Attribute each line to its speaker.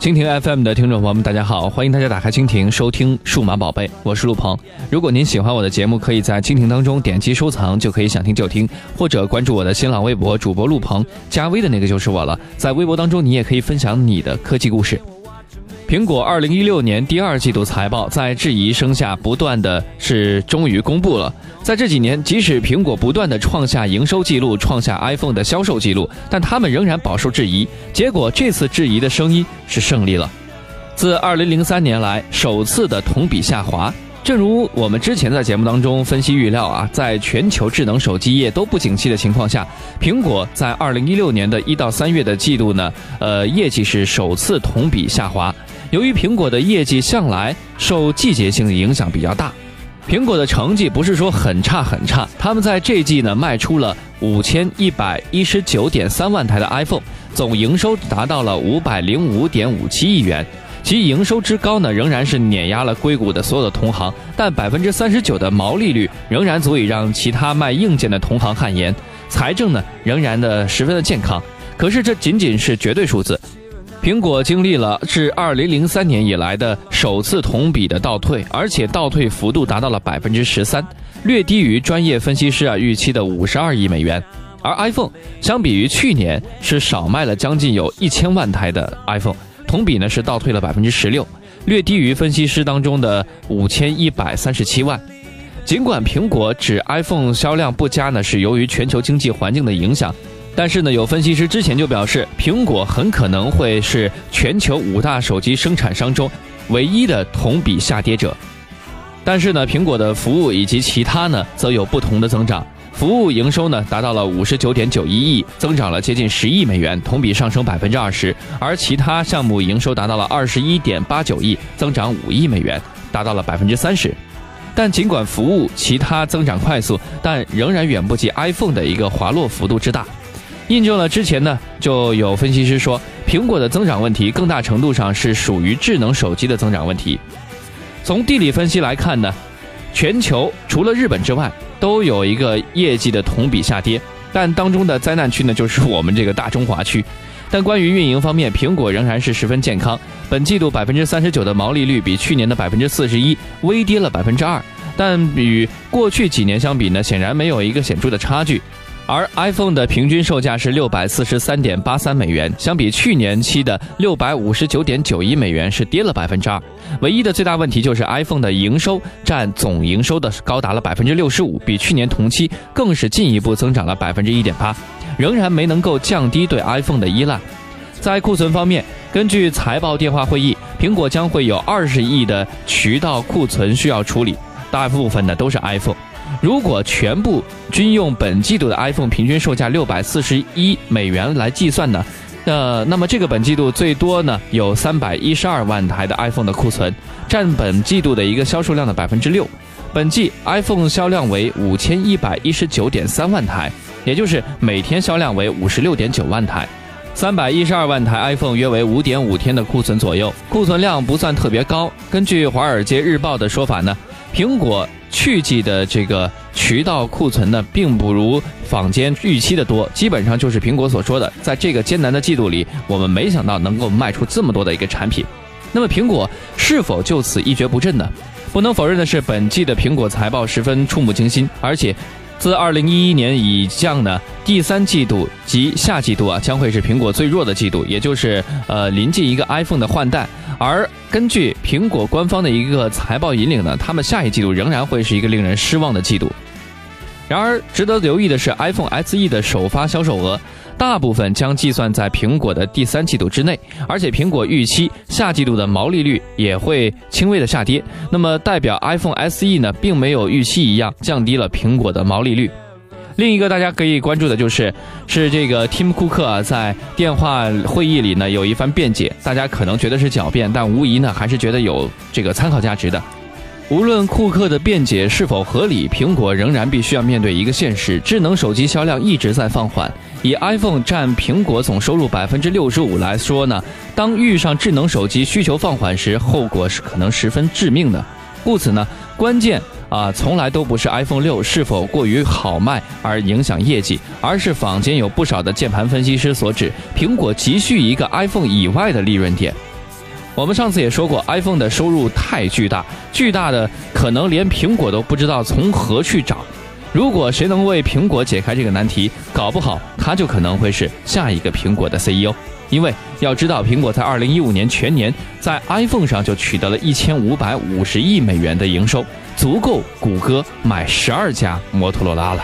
Speaker 1: 蜻蜓 FM 的听众朋友们，大家好，欢迎大家打开蜻蜓收听《数码宝贝》，我是陆鹏。如果您喜欢我的节目，可以在蜻蜓当中点击收藏，就可以想听就听，或者关注我的新浪微博主播陆鹏，加微的那个就是我了。在微博当中，你也可以分享你的科技故事。苹果二零一六年第二季度财报在质疑声下，不断的是终于公布了。在这几年，即使苹果不断的创下营收记录，创下 iPhone 的销售记录，但他们仍然饱受质疑。结果这次质疑的声音是胜利了。自二零零三年来首次的同比下滑。正如我们之前在节目当中分析预料啊，在全球智能手机业都不景气的情况下，苹果在二零一六年的一到三月的季度呢，呃，业绩是首次同比下滑。由于苹果的业绩向来受季节性的影响比较大，苹果的成绩不是说很差很差。他们在这季呢卖出了五千一百一十九点三万台的 iPhone，总营收达到了五百零五点五七亿元。其营收之高呢，仍然是碾压了硅谷的所有的同行，但百分之三十九的毛利率仍然足以让其他卖硬件的同行汗颜。财政呢，仍然的十分的健康。可是这仅仅是绝对数字。苹果经历了自二零零三年以来的首次同比的倒退，而且倒退幅度达到了百分之十三，略低于专业分析师啊预期的五十二亿美元。而 iPhone 相比于去年是少卖了将近有一千万台的 iPhone，同比呢是倒退了百分之十六，略低于分析师当中的五千一百三十七万。尽管苹果指 iPhone 销量不佳呢，是由于全球经济环境的影响。但是呢，有分析师之前就表示，苹果很可能会是全球五大手机生产商中唯一的同比下跌者。但是呢，苹果的服务以及其他呢，则有不同的增长。服务营收呢，达到了五十九点九一亿，增长了接近十亿美元，同比上升百分之二十。而其他项目营收达到了二十一点八九亿，增长五亿美元，达到了百分之三十。但尽管服务其他增长快速，但仍然远不及 iPhone 的一个滑落幅度之大。印证了之前呢，就有分析师说，苹果的增长问题更大程度上是属于智能手机的增长问题。从地理分析来看呢，全球除了日本之外，都有一个业绩的同比下跌，但当中的灾难区呢，就是我们这个大中华区。但关于运营方面，苹果仍然是十分健康。本季度百分之三十九的毛利率比去年的百分之四十一微跌了百分之二，但与过去几年相比呢，显然没有一个显著的差距。而 iPhone 的平均售价是六百四十三点八三美元，相比去年期的六百五十九点九一美元是跌了百分之二。唯一的最大问题就是 iPhone 的营收占总营收的高达了百分之六十五，比去年同期更是进一步增长了百分之一点八，仍然没能够降低对 iPhone 的依赖。在库存方面，根据财报电话会议，苹果将会有二十亿的渠道库存需要处理，大部分呢都是 iPhone。如果全部均用本季度的 iPhone 平均售价六百四十一美元来计算呢，呃，那么这个本季度最多呢有三百一十二万台的 iPhone 的库存，占本季度的一个销售量的百分之六。本季 iPhone 销量为五千一百一十九点三万台，也就是每天销量为五十六点九万台，三百一十二万台 iPhone 约为五点五天的库存左右，库存量不算特别高。根据《华尔街日报》的说法呢，苹果。去季的这个渠道库存呢，并不如坊间预期的多，基本上就是苹果所说的，在这个艰难的季度里，我们没想到能够卖出这么多的一个产品。那么苹果是否就此一蹶不振呢？不能否认的是，本季的苹果财报十分触目惊心，而且。自二零一一年以降呢，第三季度及下季度啊，将会是苹果最弱的季度，也就是呃临近一个 iPhone 的换代。而根据苹果官方的一个财报引领呢，他们下一季度仍然会是一个令人失望的季度。然而，值得留意的是，iPhone SE 的首发销售额。大部分将计算在苹果的第三季度之内，而且苹果预期下季度的毛利率也会轻微的下跌，那么代表 iPhone SE 呢，并没有预期一样降低了苹果的毛利率。另一个大家可以关注的就是，是这个 Tim Cook 啊，在电话会议里呢有一番辩解，大家可能觉得是狡辩，但无疑呢还是觉得有这个参考价值的。无论库克的辩解是否合理，苹果仍然必须要面对一个现实：智能手机销量一直在放缓。以 iPhone 占苹果总收入百分之六十五来说呢，当遇上智能手机需求放缓时，后果是可能十分致命的。故此呢，关键啊，从来都不是 iPhone 六是否过于好卖而影响业绩，而是坊间有不少的键盘分析师所指，苹果急需一个 iPhone 以外的利润点。我们上次也说过，iPhone 的收入太巨大，巨大的可能连苹果都不知道从何去找。如果谁能为苹果解开这个难题，搞不好他就可能会是下一个苹果的 CEO。因为要知道，苹果在二零一五年全年在 iPhone 上就取得了一千五百五十亿美元的营收，足够谷歌买十二家摩托罗拉了。